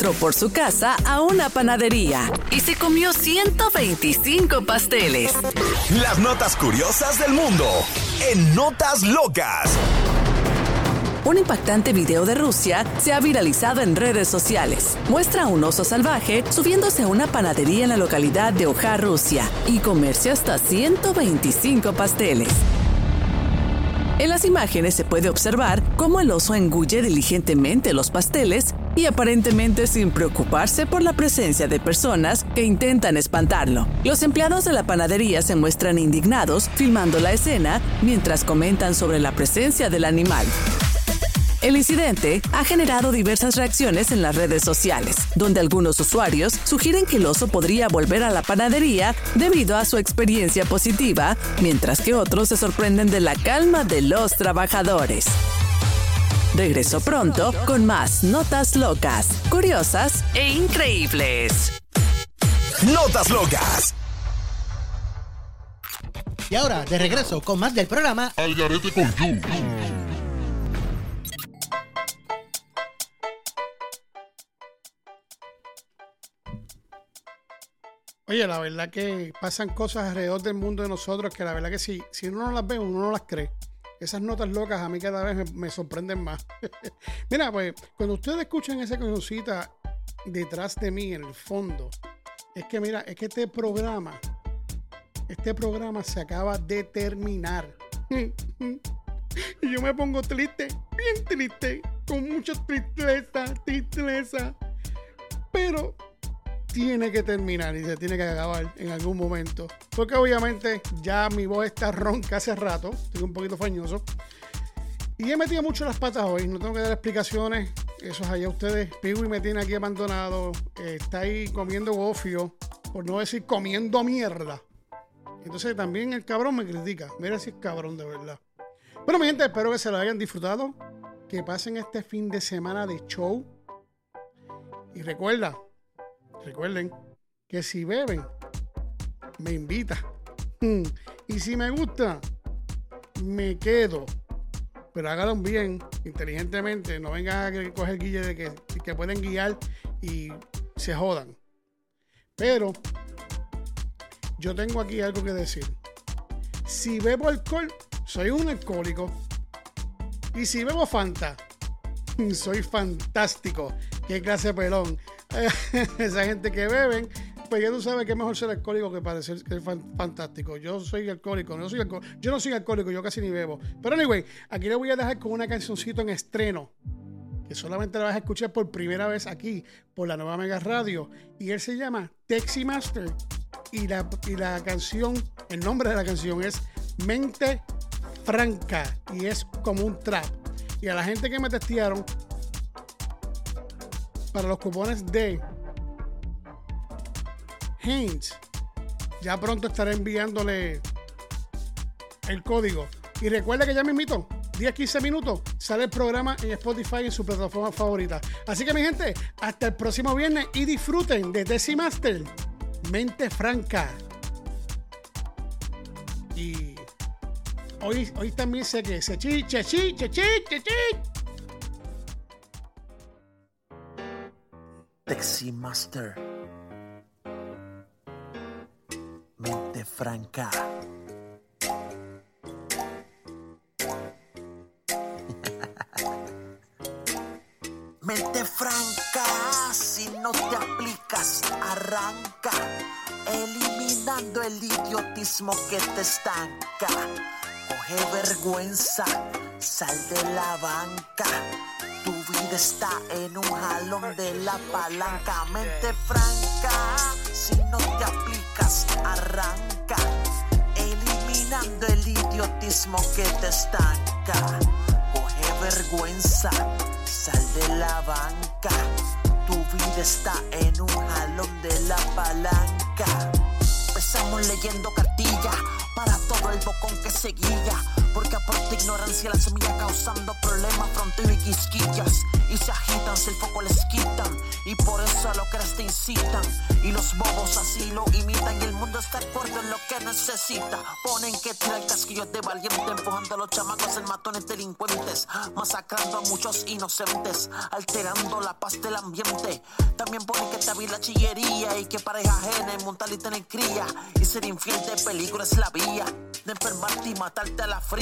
Entró por su casa a una panadería y se comió 125 pasteles. Las notas curiosas del mundo en Notas Locas. Un impactante video de Rusia se ha viralizado en redes sociales. Muestra a un oso salvaje subiéndose a una panadería en la localidad de Oja, Rusia, y comerse hasta 125 pasteles. En las imágenes se puede observar cómo el oso engulle diligentemente los pasteles y aparentemente sin preocuparse por la presencia de personas que intentan espantarlo. Los empleados de la panadería se muestran indignados filmando la escena mientras comentan sobre la presencia del animal. El incidente ha generado diversas reacciones en las redes sociales, donde algunos usuarios sugieren que el oso podría volver a la panadería debido a su experiencia positiva, mientras que otros se sorprenden de la calma de los trabajadores. Regreso pronto con más notas locas, curiosas e increíbles. Notas Locas. Y ahora, de regreso con más del programa Al garete con. Oye, la verdad que pasan cosas alrededor del mundo de nosotros que la verdad que si, si uno no las ve, uno no las cree. Esas notas locas a mí cada vez me, sorprenden más. Mira, pues cuando ustedes escuchan esa cancioncita detrás de mí en el fondo, es que mira, es que este programa, este programa se acaba de terminar. Y yo me pongo triste, bien triste, con mucha tristeza, tristeza. Pero tiene que terminar y se tiene que acabar en algún momento. Porque obviamente ya mi voz está ronca hace rato, estoy un poquito fañoso. Y he metido mucho las patas hoy, no tengo que dar explicaciones. Eso es allá ustedes. Piwi me tiene aquí abandonado, eh, está ahí comiendo gofio, por no decir comiendo mierda. Entonces también el cabrón me critica. Mira si es cabrón de verdad. Bueno, mi gente, espero que se lo hayan disfrutado. Que pasen este fin de semana de show. Y recuerda, recuerden que si beben, me invita. Mm. Y si me gusta, me quedo. Pero háganlo bien, inteligentemente. No vengan a coger guille de que pueden guiar y se jodan. Pero yo tengo aquí algo que decir. Si bebo alcohol, soy un alcohólico. Y si bebo Fanta, soy fantástico. Qué clase de pelón. Esa gente que beben, pues ya tú sabes que es mejor ser alcohólico que parecer que es fan- fantástico. Yo soy alcohólico, no soy alco- yo no soy alcohólico, yo casi ni bebo. Pero anyway, aquí le voy a dejar con una cancioncito en estreno. Que solamente la vas a escuchar por primera vez aquí, por la nueva Mega Radio. Y él se llama Texi Master. Y la, y la canción, el nombre de la canción es Mente Franca. Y es como un trap. Y a la gente que me testearon, para los cupones de Haynes, ya pronto estaré enviándole el código. Y recuerda que ya me invito. 10-15 minutos sale el programa en Spotify en su plataforma favorita. Así que mi gente, hasta el próximo viernes y disfruten de Desi Master. Mente franca. Y hoy, hoy también sé que se chi, che, chi, che, chi, chi. Texi Master. Mente franca. Mente franca, si no te aplicas, arranca. Elimina eliminando el idiotismo que te estanca. Coge vergüenza, sal de la banca. Tu vida está en un jalón de la palanca. Mente franca, si no te aplicas, arranca. Eliminando el idiotismo que te estanca. Coge vergüenza, sal de la banca. Tu vida está en un jalón de la palanca. Empezamos leyendo cartilla para todo el bocón que seguía. Porque aporta ignorancia la semilla causando problemas, fronteo y quisquillas. Y se agitan si el foco les quitan. Y por eso a lo que te incitan. Y los bobos así lo imitan. Y el mundo está de acuerdo en lo que necesita. Ponen que tira el casquillo de valiente. Empujando a los chamacos en matones delincuentes. Masacrando a muchos inocentes. Alterando la paz del ambiente. También ponen que te la chillería. Y que pareja ajena en montar y tener cría. Y ser infiel de peligro es la vía. De enfermarte y matarte a la fría.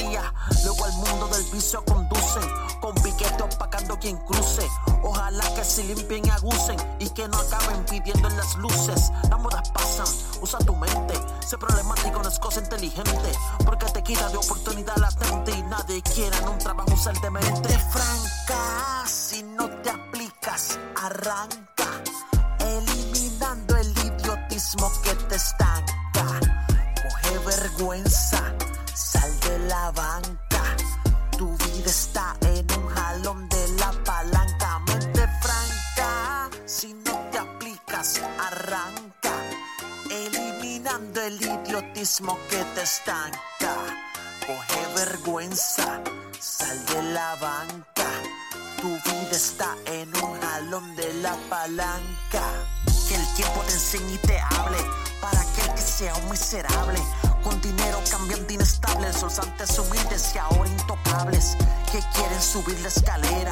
Luego al mundo del vicio conducen. Con piquete opacando quien cruce. Ojalá que se limpien y agucen. Y que no acaben pidiendo en las luces. Las modas pasan. Usa tu mente. Ser problemático no es cosa inteligente. Porque te quita de oportunidad latente. Y nadie quiere en un trabajo ser demente. Franca, si no te aplicas, arranca. Eliminando el idiotismo que te estanca. Coge vergüenza, la banca. Tu vida está en un jalón de la palanca. Mente franca, si no te aplicas, arranca. Eliminando el idiotismo que te estanca. Coge vergüenza, sal de la banca. Tu vida está en un jalón de la palanca. Que el tiempo te enseñe y te hable. Para aquel que sea un miserable. Con dinero cambiando inestable. Solsantes humildes y ahora intocables. Que quieren subir la escalera.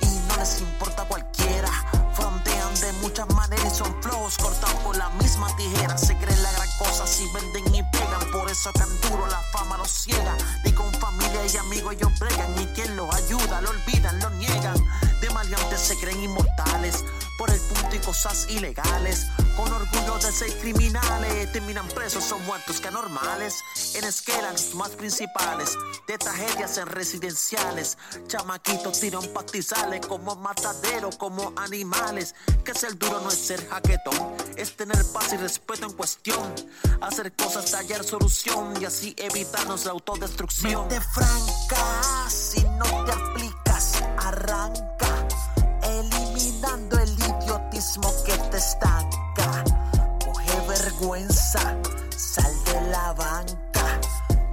Y no les importa cualquiera. Frontean de muchas maneras y son flojos cortados por la misma tijera. Se creen la gran cosa si venden y pegan. Por eso tan duro la fama los ciega. Ni con familia y amigos ellos bregan. Y quien los ayuda lo olvidan, lo niegan. De maleantes se creen inmortales. Por el punto y cosas ilegales. Con orgullo de ser criminales. Terminan presos, son muertos que anormales. En esquelas los más principales. De tragedias en residenciales. Chamaquitos tiran pastizales como matadero, como animales. Que ser duro no es ser jaquetón. Es tener paz y respeto en cuestión. Hacer cosas, hallar solución. Y así evitarnos la autodestrucción. Mente franca, si no te aplicas, arranca. Idiotismo que te estanca. Coge vergüenza, sal de la banca.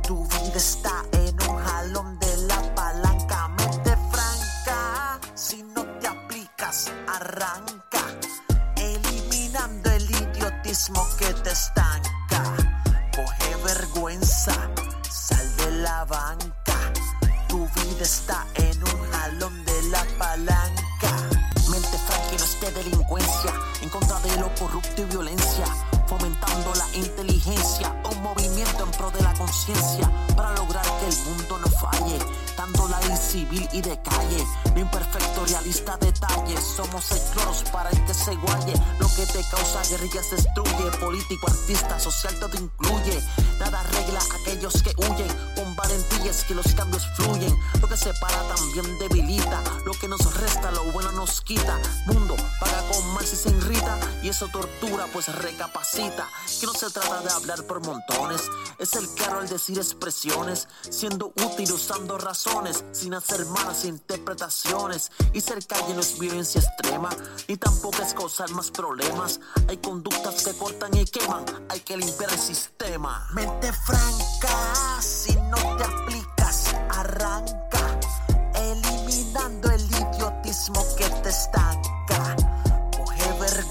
Tu vida está en un jalón de la palanca. Mente franca, si no te aplicas, arranca. Eliminando el idiotismo que te estanca. Coge vergüenza, sal de la banca. Tu vida está corrupto y violencia. Fomentando la inteligencia. Un movimiento en pro de la conciencia. Para lograr que el mundo no falle. Dando la ley civil y de calle. Lo imperfecto, realista detalle. Somos el para el que se guaye. Lo que te causa guerrillas destruye. Político, artista, social, todo incluye. Nada arregla a aquellos que huyen. Es que los cambios fluyen. Lo que separa también debilita. Lo que nos resta, lo bueno nos quita. Mundo paga con mal si se irrita. Y eso tortura, pues recapacita. Que no se trata de hablar por montones. Es el caro al decir expresiones. Siendo útil usando razones. Sin hacer malas interpretaciones. Y ser calle no es violencia extrema. Ni tampoco es causar más problemas. Hay conductas que cortan y queman. Hay que limpiar el sistema. Mente franca, si no te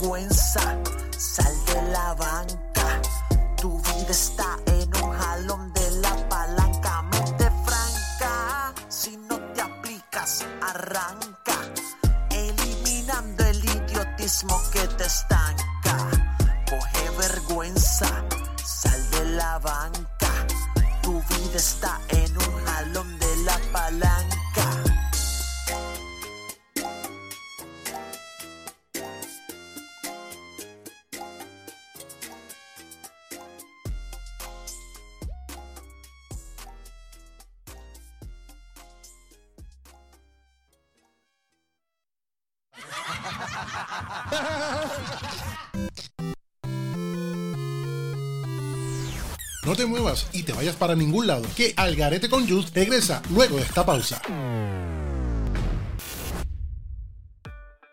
vergüenza, sal de la banca. Tu vida está en un jalón de la palanca. Mente franca, si no te aplicas, arranca. Eliminando el idiotismo que te estanca. Coge vergüenza, sal de la banca. Tu vida está en No te muevas y te vayas para ningún lado, que Algarete con Juice regresa luego de esta pausa.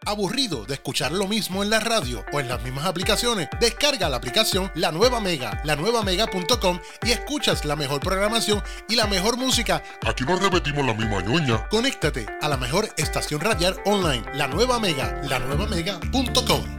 ¿Aburrido de escuchar lo mismo en la radio o en las mismas aplicaciones? Descarga la aplicación La Nueva Mega, lanuevamega.com y escuchas la mejor programación y la mejor música. Aquí no repetimos la misma ñoña. Conéctate a la mejor estación radial online, La Nueva Mega, lanuevamega.com.